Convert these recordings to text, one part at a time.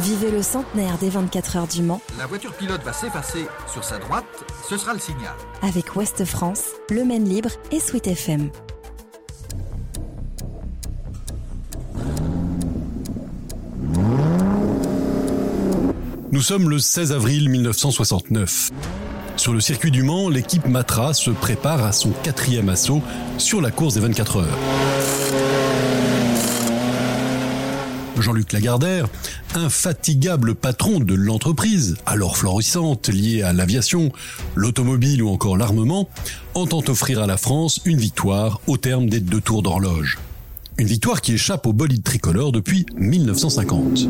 Vivez le centenaire des 24 heures du Mans La voiture pilote va s'effacer sur sa droite, ce sera le signal. avec Ouest France, Le Maine Libre et Sweet FM. Nous sommes le 16 avril 1969. Sur le circuit du Mans, l'équipe Matra se prépare à son quatrième assaut sur la course des 24 heures. Jean-Luc Lagardère, infatigable patron de l'entreprise, alors florissante liée à l'aviation, l'automobile ou encore l'armement, entend offrir à la France une victoire au terme des deux tours d'horloge. Une victoire qui échappe au bolide tricolore depuis 1950.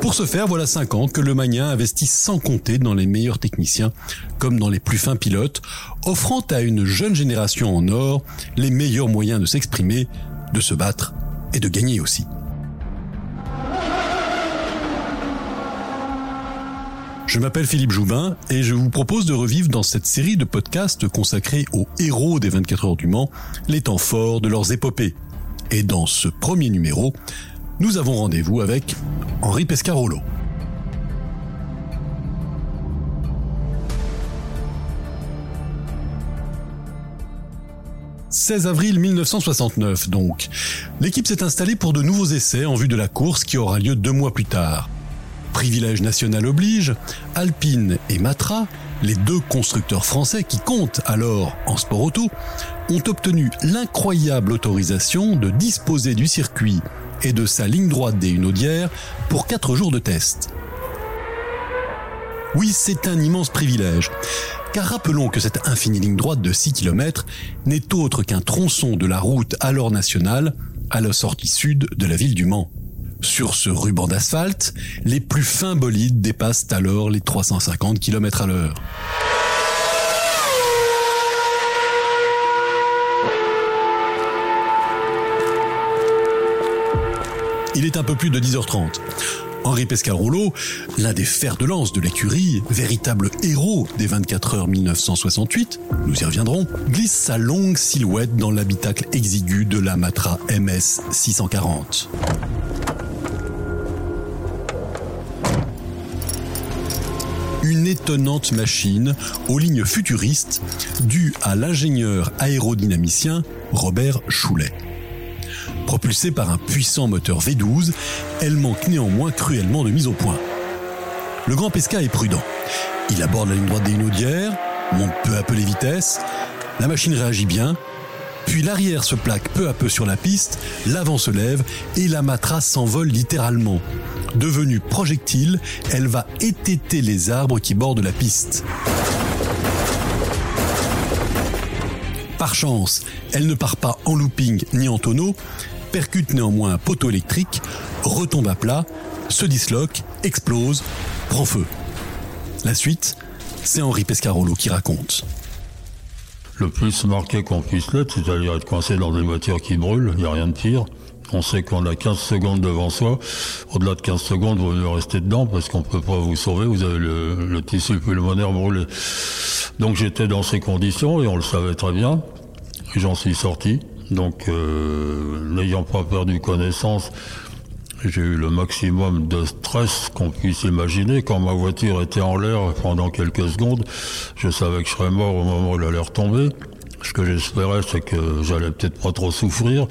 Pour ce faire, voilà 5 ans que le Magnin investit sans compter dans les meilleurs techniciens, comme dans les plus fins pilotes, offrant à une jeune génération en or les meilleurs moyens de s'exprimer, de se battre et de gagner aussi. Je m'appelle Philippe Joubin et je vous propose de revivre dans cette série de podcasts consacrés aux héros des 24 heures du Mans les temps forts de leurs épopées. Et dans ce premier numéro, nous avons rendez-vous avec Henri Pescarolo. « 16 avril 1969 donc. L'équipe s'est installée pour de nouveaux essais en vue de la course qui aura lieu deux mois plus tard. Privilège national oblige, Alpine et Matra, les deux constructeurs français qui comptent alors en sport auto, ont obtenu l'incroyable autorisation de disposer du circuit et de sa ligne droite des Hunaudières pour 4 jours de test. Oui, c'est un immense privilège, car rappelons que cette infinie ligne droite de 6 km n'est autre qu'un tronçon de la route alors nationale à la sortie sud de la ville du Mans. Sur ce ruban d'asphalte, les plus fins bolides dépassent alors les 350 km à l'heure. Il est un peu plus de 10h30. Henri Pescarolo, l'un des fers de lance de l'écurie, véritable héros des 24 heures 1968, nous y reviendrons, glisse sa longue silhouette dans l'habitacle exigu de la Matra MS 640. Une étonnante machine aux lignes futuristes due à l'ingénieur aérodynamicien Robert Choulet. Propulsée par un puissant moteur V12, elle manque néanmoins cruellement de mise au point. Le grand Pesca est prudent. Il aborde la ligne droite des Hunaudières, monte peu à peu les vitesses, la machine réagit bien, puis l'arrière se plaque peu à peu sur la piste, l'avant se lève et la matra s'envole littéralement. Devenue projectile, elle va étêter les arbres qui bordent la piste. Par chance, elle ne part pas en looping ni en tonneau, percute néanmoins un poteau électrique, retombe à plat, se disloque, explose, prend feu. La suite, c'est Henri Pescarolo qui raconte. Le plus marqué qu'on puisse l'être, c'est-à-dire être coincé dans des voitures qui brûlent, il n'y a rien de pire. On sait qu'on a 15 secondes devant soi. Au-delà de 15 secondes, vous mieux rester dedans parce qu'on peut pas vous sauver. Vous avez le, tissu pulmonaire brûlé. Donc j'étais dans ces conditions et on le savait très bien. J'en suis sorti. Donc, euh, n'ayant pas perdu connaissance, j'ai eu le maximum de stress qu'on puisse imaginer. Quand ma voiture était en l'air pendant quelques secondes, je savais que je serais mort au moment où elle allait retomber. Ce que j'espérais, c'est que j'allais peut-être pas trop souffrir.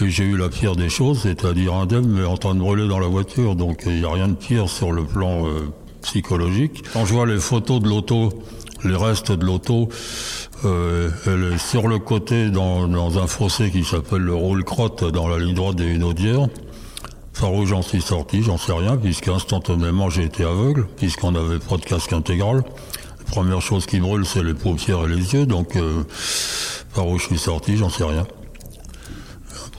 Et j'ai eu la pire des choses, c'est-à-dire indemne, mais en train de brûler dans la voiture. Donc il n'y a rien de pire sur le plan euh, psychologique. Quand je vois les photos de l'auto, les restes de l'auto, euh, elle est sur le côté dans, un fossé qui s'appelle le roule-crotte dans la ligne droite des Hunaudières. Par où j'en suis sorti, j'en sais rien, puisque instantanément j'ai été aveugle, puisqu'on n'avait pas de casque intégral. La première chose qui brûle, c'est les paupières et les yeux, donc euh, par où je suis sorti, j'en sais rien.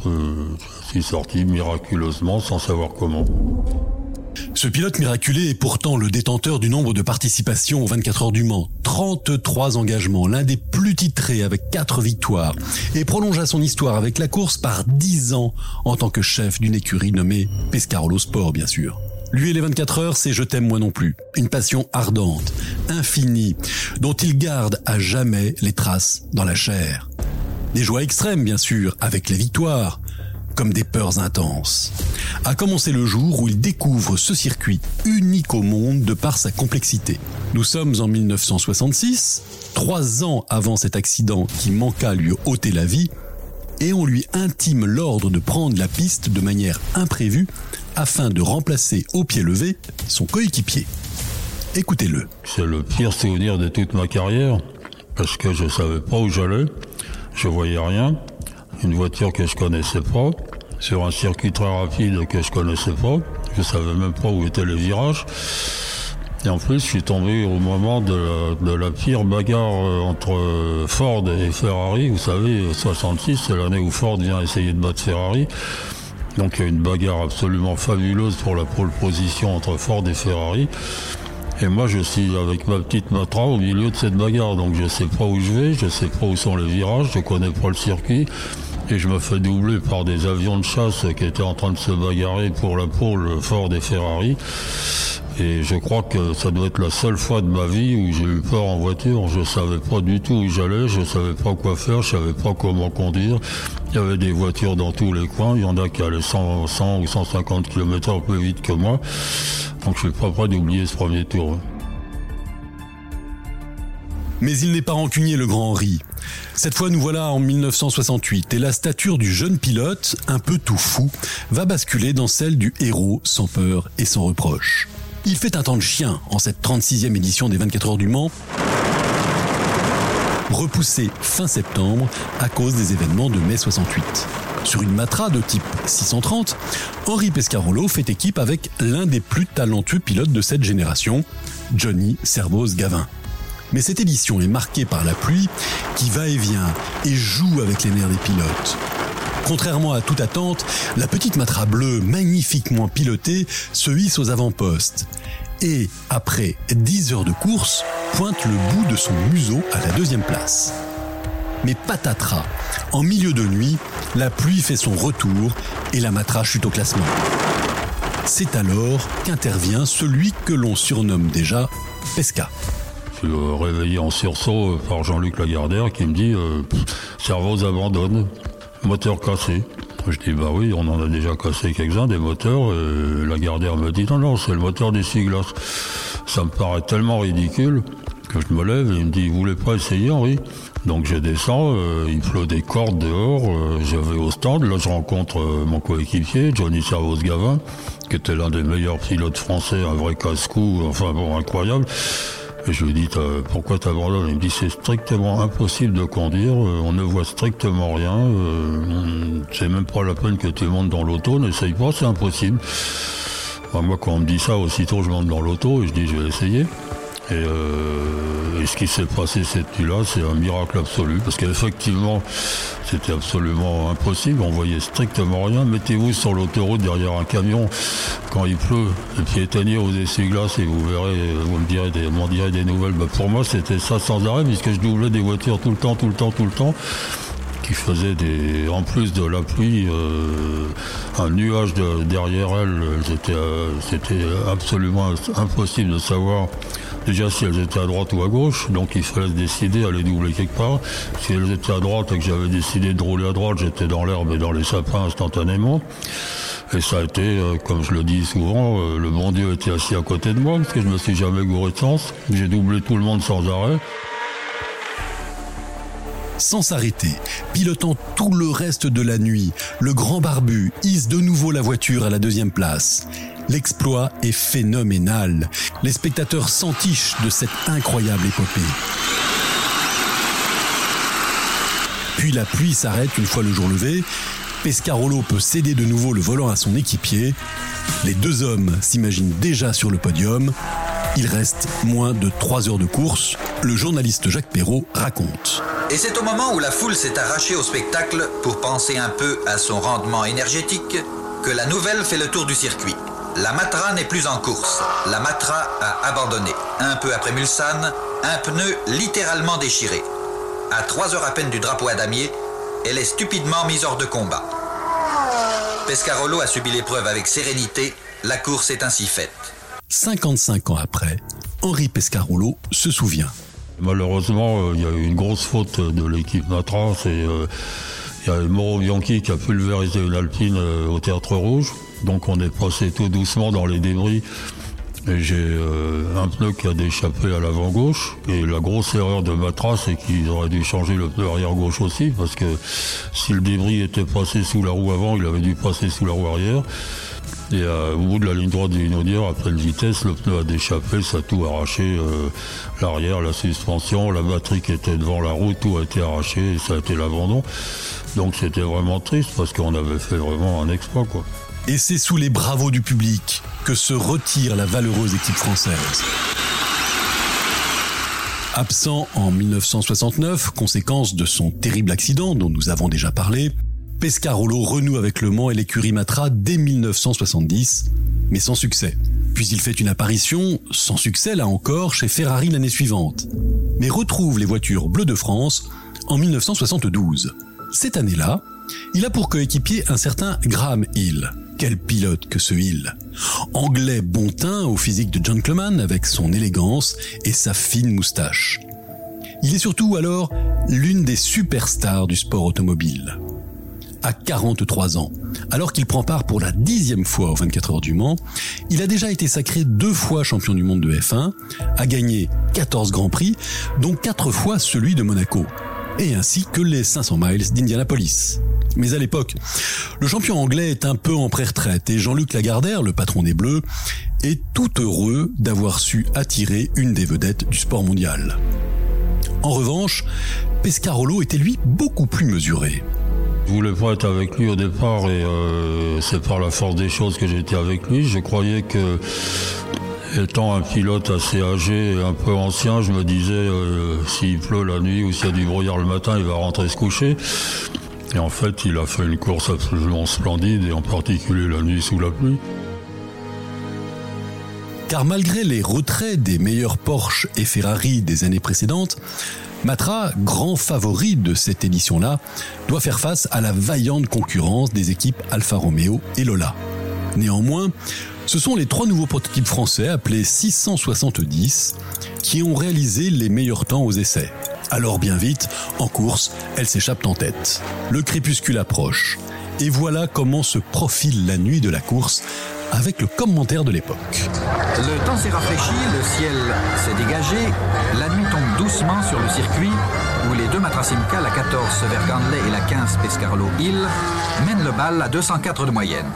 Euh, je suis sorti miraculeusement, sans savoir comment. Ce pilote miraculé est pourtant le détenteur du nombre de participations aux 24 heures du Mans. 33 engagements, l'un des plus titrés avec 4 victoires, et prolongea son histoire avec la course par 10 ans en tant que chef d'une écurie nommée Pescarolo Sport, bien sûr. Lui et les 24 heures, c'est Je t'aime moi non plus. Une passion ardente, infinie, dont il garde à jamais les traces dans la chair. Des joies extrêmes, bien sûr, avec les victoires, comme des peurs intenses. A commencé le jour où il découvre ce circuit unique au monde de par sa complexité. Nous sommes en 1966, trois ans avant cet accident qui manqua lui ôter la vie, et on lui intime l'ordre de prendre la piste de manière imprévue afin de remplacer au pied levé son coéquipier. Écoutez-le. C'est le pire souvenir de toute ma carrière parce que je savais pas où j'allais, je voyais rien, une voiture que je connaissais pas, sur un circuit très rapide que je connaissais pas, je savais même pas où étaient les virages. Et en plus, je suis tombé au moment de la, pire bagarre euh, entre Ford et Ferrari. Vous savez, 66, c'est l'année où Ford vient essayer de battre Ferrari. Donc il y a une bagarre absolument fabuleuse pour la pole position entre Ford et Ferrari. Et moi, je suis avec ma petite matra au milieu de cette bagarre. Donc, je sais pas où je vais, je sais pas où sont les virages, je connais pas le circuit. Et je me fais doubler par des avions de chasse qui étaient en train de se bagarrer pour la pôle Ford et Ferrari. Et je crois que ça doit être la seule fois de ma vie où j'ai eu peur en voiture. Je savais pas du tout où j'allais, je savais pas quoi faire, je savais pas comment conduire. Il y avait des voitures dans tous les coins. Il y en a qui allaient 100, 100 ou 150 km h plus vite que moi. Donc je suis pas prêt d'oublier ce premier tour. Mais il n'est pas rancunier le grand Henri. Cette fois nous voilà en 1968 et la stature du jeune pilote, un peu tout fou, va basculer dans celle du héros sans peur et sans reproche. Il fait un temps de chien en cette 36e édition des 24 heures du Mans, repoussé fin septembre à cause des événements de mai 68. Sur une Matra de type 630, Henri Pescarolo fait équipe avec l'un des plus talentueux pilotes de cette génération, Johnny Servoz-Gavin. Mais cette édition est marquée par la pluie qui va et vient et joue avec les nerfs des pilotes. Contrairement à toute attente, la petite Matra bleue, magnifiquement pilotée, se hisse aux avant-postes. Et, après 10 heures de course, pointe le bout de son museau à la deuxième place. Mais patatras, en milieu de nuit, la pluie fait son retour et la Matra chute au classement. C'est alors qu'intervient celui que l'on surnomme déjà Pesca. Je suis réveillé en sursaut par Jean-Luc Lagardère qui me dit euh, Servoz abandonne, moteur cassé. Je dis bah oui, on en a déjà cassé quelques-uns des moteurs. Et Lagardère me dit non, non, c'est le moteur des Siglas. Ça me paraît tellement ridicule que je me lève et il me dit Vous voulez pas essayer, Henri? Donc je descends, euh, il pleut des cordes dehors, euh, je vais au stand, là je rencontre euh, mon coéquipier, Johnny Servos-Gavin, qui était l'un des meilleurs pilotes français, un vrai casse-cou, enfin bon, incroyable. Et je lui dis, pourquoi t'abandonnes Il me dit, c'est strictement impossible de conduire, on ne voit strictement rien, c'est même pas la peine que tu montes dans l'auto, n'essaye pas, c'est impossible. moi, quand on me dit ça, aussitôt je monte dans l'auto et je dis, je vais essayer. Euh, et, ce qui s'est passé cette nuit-là, c'est un miracle absolu, parce qu'effectivement, c'était absolument impossible, on voyait strictement rien. Mettez-vous sur l'autoroute derrière un camion quand il pleut, et puis éteignez vos essuie-glaces et vous verrez, vous me direz des, nouvelles. Bah, pour moi, c'était ça sans arrêt, puisque je doublais des voitures tout le temps, tout le temps, tout le temps qui faisait des, en plus de la pluie, euh, un nuage derrière elle. Euh, c'était absolument impossible de savoir déjà si elles étaient à droite ou à gauche, donc il fallait décider à les doubler quelque part. Si elles étaient à droite et que j'avais décidé de rouler à droite, j'étais dans l'herbe et dans les sapins instantanément. Et ça a été, euh, comme je le dis souvent, le bon Dieu était assis à côté de moi, parce que je me suis jamais gouré de sens. J'ai doublé tout le monde sans arrêt sans s'arrêter, pilotant tout le reste de la nuit, le grand barbu hisse de nouveau la voiture à la deuxième place. L'exploit est phénoménal. Les spectateurs s'entichent de cette incroyable épopée. Puis la pluie s'arrête une fois le jour levé. Pescarolo peut céder de nouveau le volant à son équipier. Les deux hommes s'imaginent déjà sur le podium. Il reste moins de 3 heures de course. Le journaliste Jacques Perrault raconte. Et c'est au moment où la foule s'est arrachée au spectacle pour penser un peu à son rendement énergétique que la nouvelle fait le tour du circuit. La Matra n'est plus en course. La Matra a abandonné. Un peu après Mulsanne, un pneu littéralement déchiré. À trois heures à peine du drapeau à damier, elle est stupidement mise hors de combat. Pescarolo a subi l'épreuve avec sérénité. La course est ainsi faite. 55 ans après, Henri Pescarolo se souvient. Malheureusement, euh, il y a eu une grosse faute de l'équipe Matra. Euh, Il y a Mauro Bianchi qui a pulvérisé une alpine euh, au Théâtre Rouge. Donc on est passé tout doucement dans les débris. Et j'ai un pneu qui a déchappé à l'avant gauche. Et la grosse erreur de Matra, c'est qu'ils auraient dû changer le pneu arrière gauche aussi, parce que si le débris était passé sous la roue avant, il avait dû passer sous la roue arrière. Et euh, au bout de la ligne droite d'une audière, après pleine vitesse, le pneu a déchappé, ça a tout arraché. Euh, l'arrière, la suspension, la batterie qui était devant la roue, tout a été arraché et ça a été l'abandon. Donc c'était vraiment triste parce qu'on avait fait vraiment un exploit. Et c'est sous les bravos du public que se retire la valeureuse équipe française. Absent en 1969, conséquence de son terrible accident dont nous avons déjà parlé, Pescarolo renoue avec Le Mans et l'écurie Matra dès 1970, mais sans succès. Puis il fait une apparition, sans succès là encore, chez Ferrari l'année suivante, mais retrouve les voitures bleues de France en 1972. Cette année-là, il a pour coéquipier un certain Graham Hill. Quel pilote que ce Hill Anglais bon teint au physique de gentleman avec son élégance et sa fine moustache. Il est surtout alors l'une des superstars du sport automobile à 43 ans. Alors qu'il prend part pour la dixième fois aux 24 heures du Mans, il a déjà été sacré deux fois champion du monde de F1, a gagné 14 grands prix, dont quatre fois celui de Monaco, et ainsi que les 500 miles d'Indianapolis. Mais à l'époque, le champion anglais est un peu en pré-retraite et Jean-Luc Lagardère, le patron des Bleus, est tout heureux d'avoir su attirer une des vedettes du sport mondial. En revanche, Pescarolo était lui beaucoup plus mesuré. Je voulais pas être avec lui au départ et euh, c'est par la force des choses que j'étais avec lui. Je croyais que étant un pilote assez âgé et un peu ancien, je me disais euh, s'il pleut la nuit ou s'il y a du brouillard le matin, il va rentrer se coucher. Et en fait, il a fait une course absolument splendide et en particulier la nuit sous la pluie. Car malgré les retraits des meilleurs Porsche et Ferrari des années précédentes, Matra, grand favori de cette édition-là, doit faire face à la vaillante concurrence des équipes Alfa Romeo et Lola. Néanmoins, ce sont les trois nouveaux prototypes français appelés 670 qui ont réalisé les meilleurs temps aux essais. Alors bien vite, en course, elles s'échappent en tête. Le crépuscule approche. Et voilà comment se profile la nuit de la course avec le commentaire de l'époque. Le temps s'est rafraîchi, le ciel s'est dégagé, la nuit tombe doucement sur le circuit où les deux Matrasimka, la 14 Verganley et la 15 Pescarolo Hill, mènent le bal à 204 de moyenne.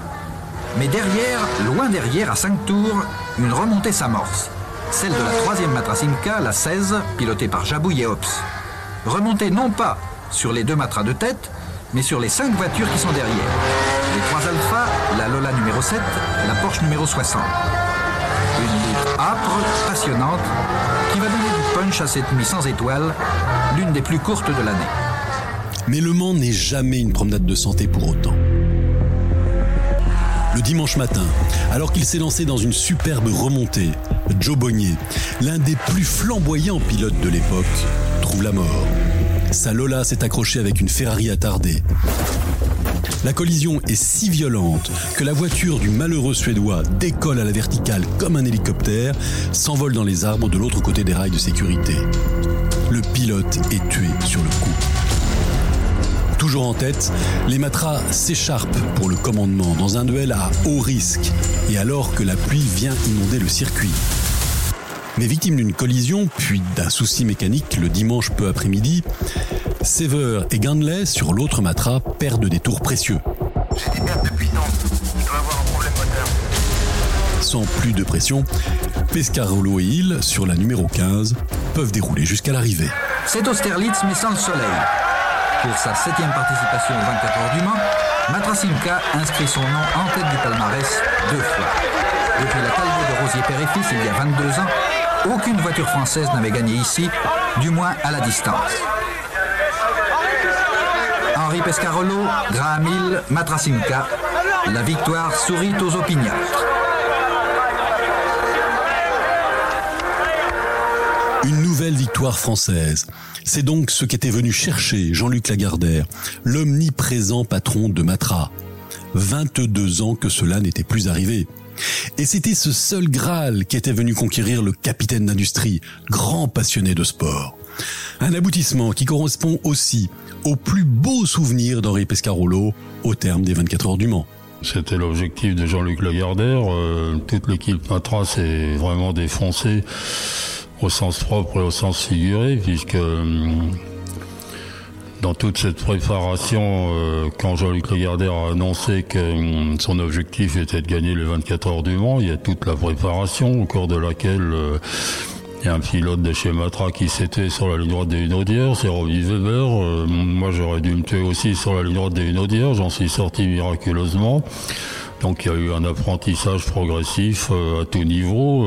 Mais derrière, loin derrière, à 5 tours, une remontée s'amorce. Celle de la troisième Matrasimka, la 16, pilotée par Jabou Yeops. Remontée non pas sur les deux matras de tête, mais sur les cinq voitures qui sont derrière. Les trois Alpha, la Lola numéro 7, la Porsche numéro 60. Une lutte âpre, passionnante, qui va donner du punch à cette nuit sans étoiles, l'une des plus courtes de l'année. Mais Le Mans n'est jamais une promenade de santé pour autant. Le dimanche matin, alors qu'il s'est lancé dans une superbe remontée, Joe Bonnier, l'un des plus flamboyants pilotes de l'époque, trouve la mort. Sa Lola s'est accrochée avec une Ferrari attardée. La collision est si violente que la voiture du malheureux Suédois décolle à la verticale comme un hélicoptère, s'envole dans les arbres de l'autre côté des rails de sécurité. Le pilote est tué sur le coup. Toujours en tête, les matras s'écharpent pour le commandement dans un duel à haut risque et alors que la pluie vient inonder le circuit. Mais victime d'une collision, puis d'un souci mécanique le dimanche peu après-midi, Sever et Ganley, sur l'autre matra, perdent des tours précieux. J'ai des pertes de puissance. Je dois avoir un problème moteur. Sans plus de pression, Pescarolo et Hill, sur la numéro 15, peuvent dérouler jusqu'à l'arrivée. C'est Austerlitz, mais sans le soleil. Pour sa septième participation aux 24 heures du Mans, Matrasimka inscrit son nom en tête du palmarès deux fois. Depuis la Talbot de Rosier Père et Fils il y a 22 ans, aucune voiture française n'avait gagné ici, du moins à la distance. Henri Pescarolo, Graham Hill, Matrasimka, la victoire sourit aux opiniâtres. Une nouvelle victoire française. C'est donc ce qu'était venu chercher Jean-Luc Lagardère, l'omniprésent patron de Matra. 22 ans que cela n'était plus arrivé. Et c'était ce seul Graal qui était venu conquérir le capitaine d'industrie, grand passionné de sport. Un aboutissement qui correspond aussi au plus beau souvenir d'Henri Pescarolo au terme des 24 heures du Mans. C'était l'objectif de Jean-Luc Lagardère. Euh, toute l'équipe Matra s'est vraiment défoncée au sens propre et au sens figuré, puisque euh, dans toute cette préparation, euh, quand Jean-Luc Lagardère a annoncé que euh, son objectif était de gagner les 24 heures du Mans, il y a toute la préparation au cours de laquelle il y a un pilote de chez Matra qui s'était sur la ligne droite des Hunaudières, c'est Robbie Weber. moi, j'aurais dû me tuer aussi sur la ligne droite des Hunaudières. J'en suis sorti miraculeusement. Donc, il y a eu un apprentissage progressif à tout niveau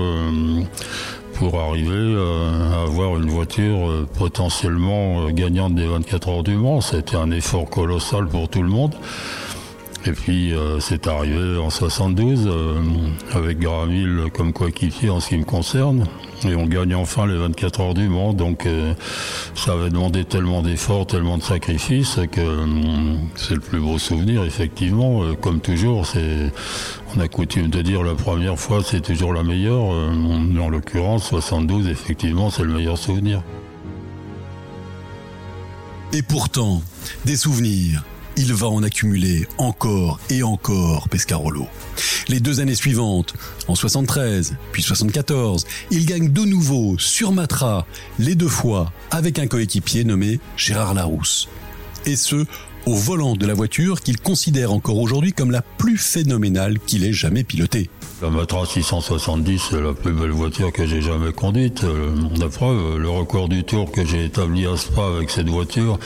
pour arriver euh, à avoir une voiture euh, potentiellement euh, gagnante des 24 heures du Mans. C'était un effort colossal pour tout le monde. Et puis c'est arrivé en 72 avec Gramil comme coéquipier en ce qui me concerne. Et on gagne enfin les 24 heures du Mans. Donc ça avait demandé tellement d'efforts, tellement de sacrifices que c'est le plus beau souvenir effectivement. comme toujours, c'est on a coutume de dire la première fois c'est toujours la meilleure. Euh, en l'occurrence, 72, effectivement, c'est le meilleur souvenir. Et pourtant, des souvenirs, il va en accumuler encore et encore Pescarolo. Les deux années suivantes, en 73 puis 74, il gagne de nouveau sur Matra, les deux fois avec un coéquipier nommé Gérard Larousse. Et ce, au volant de la voiture qu'il considère encore aujourd'hui comme la plus phénoménale qu'il ait jamais pilotée. La Matra 670, c'est la plus belle voiture que j'ai jamais conduite. Euh, la preuve, le record du tour que j'ai établi à Spa avec cette voiture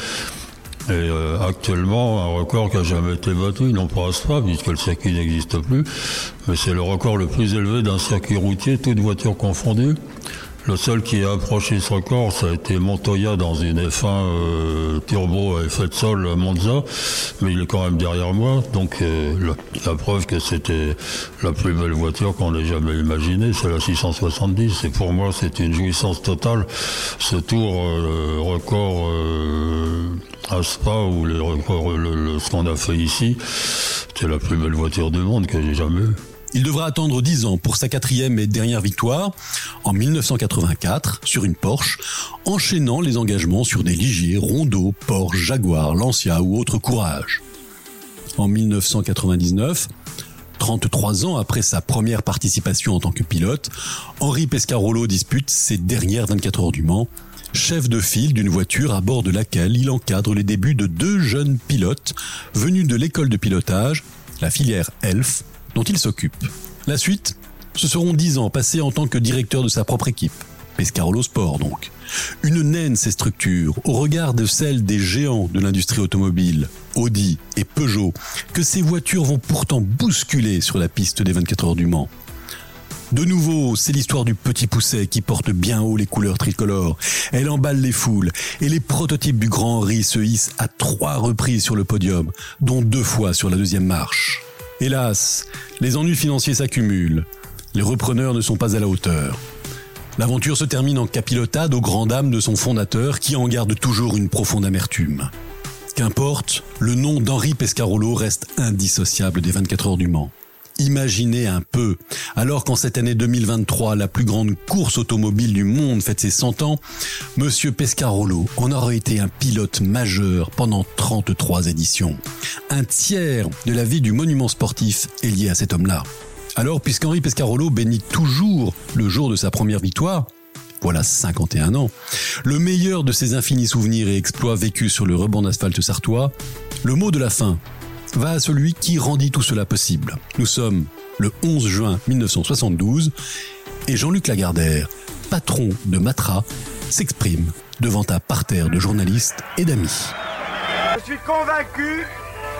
est euh, actuellement un record qui n'a jamais été battu, non pas à Spa, puisque le circuit n'existe plus, mais c'est le record le plus élevé d'un circuit routier, toute voiture confondue. Le seul qui a approché ce record, ça a été Montoya dans une F1 euh, turbo à effet de sol à Monza, mais il est quand même derrière moi, donc euh, la, preuve que c'était la plus belle voiture qu'on ait jamais imaginée, c'est la 670. Et pour moi, c'est une jouissance totale. Ce tour euh, record à ou le record, ce qu'on a fait ici, c'est la plus belle voiture du monde que j'ai jamais eue. Il devra attendre 10 ans pour sa quatrième et dernière victoire, en 1984, sur une Porsche, enchaînant les engagements sur des Ligier, Rondeau, Porsche, Jaguar, Lancia ou autres courage. En 1999, 33 ans après sa première participation en tant que pilote, Henri Pescarolo dispute ses dernières 24 heures du Mans, chef de file d'une voiture à bord de laquelle il encadre les débuts de deux jeunes pilotes venus de l'école de pilotage, la filière ELF, dont il s'occupe. La suite, ce seront dix ans passés en tant que directeur de sa propre équipe. Pescarolo Sport donc. Une naine ces structures, au regard de celles des géants de l'industrie automobile, Audi et Peugeot, que ces voitures vont pourtant bousculer sur la piste des 24 heures du Mans. De nouveau, c'est l'histoire du petit pousset qui porte bien haut les couleurs tricolores. Elle emballe les foules et les prototypes du Grand Henri se hissent à trois reprises sur le podium, dont deux fois sur la deuxième marche. Hélas, les ennuis financiers s'accumulent. Les repreneurs ne sont pas à la hauteur. L'aventure se termine en capilotade aux grandes dames de son fondateur qui en garde toujours une profonde amertume. Qu'importe, le nom d'Henri Pescarolo reste indissociable des 24 heures du Mans. Imaginez un peu, alors qu'en cette année 2023, la plus grande course automobile du monde fête ses 100 ans, Monsieur Pescarolo en aurait été un pilote majeur pendant 33 éditions. Un tiers de la vie du monument sportif est lié à cet homme-là. Alors, puisqu'Henri Pescarolo bénit toujours le jour de sa première victoire, voilà 51 ans, le meilleur de ses infinis souvenirs et exploits vécus sur le rebond d'asphalte sartois, le mot de la fin va à celui qui rendit tout cela possible. Nous sommes le 11 juin 1972 et Jean-Luc Lagardère, patron de Matra, s'exprime devant un parterre de journalistes et d'amis. Je suis convaincu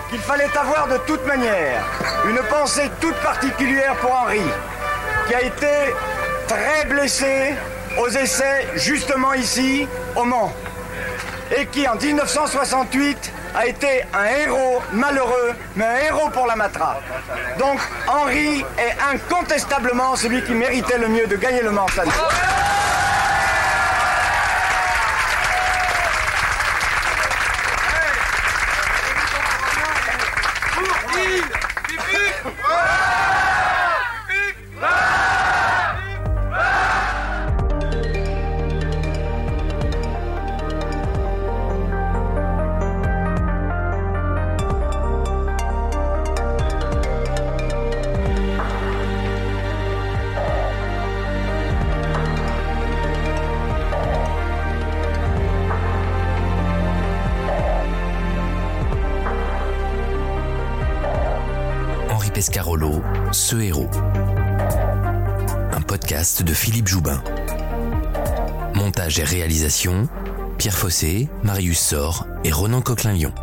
qu'il fallait avoir de toute manière une pensée toute particulière pour Henri, qui a été très blessé aux essais justement ici, au Mans, et qui en 1968 a été un héros malheureux, mais un héros pour la Matra. Donc Henri est incontestablement celui qui méritait le mieux de gagner le Mans Pescarolo, Ce héros. Un podcast de Philippe Joubin. Montage et réalisation, Pierre Fossé, Marius Sor et Ronan Coquelin-Lyon.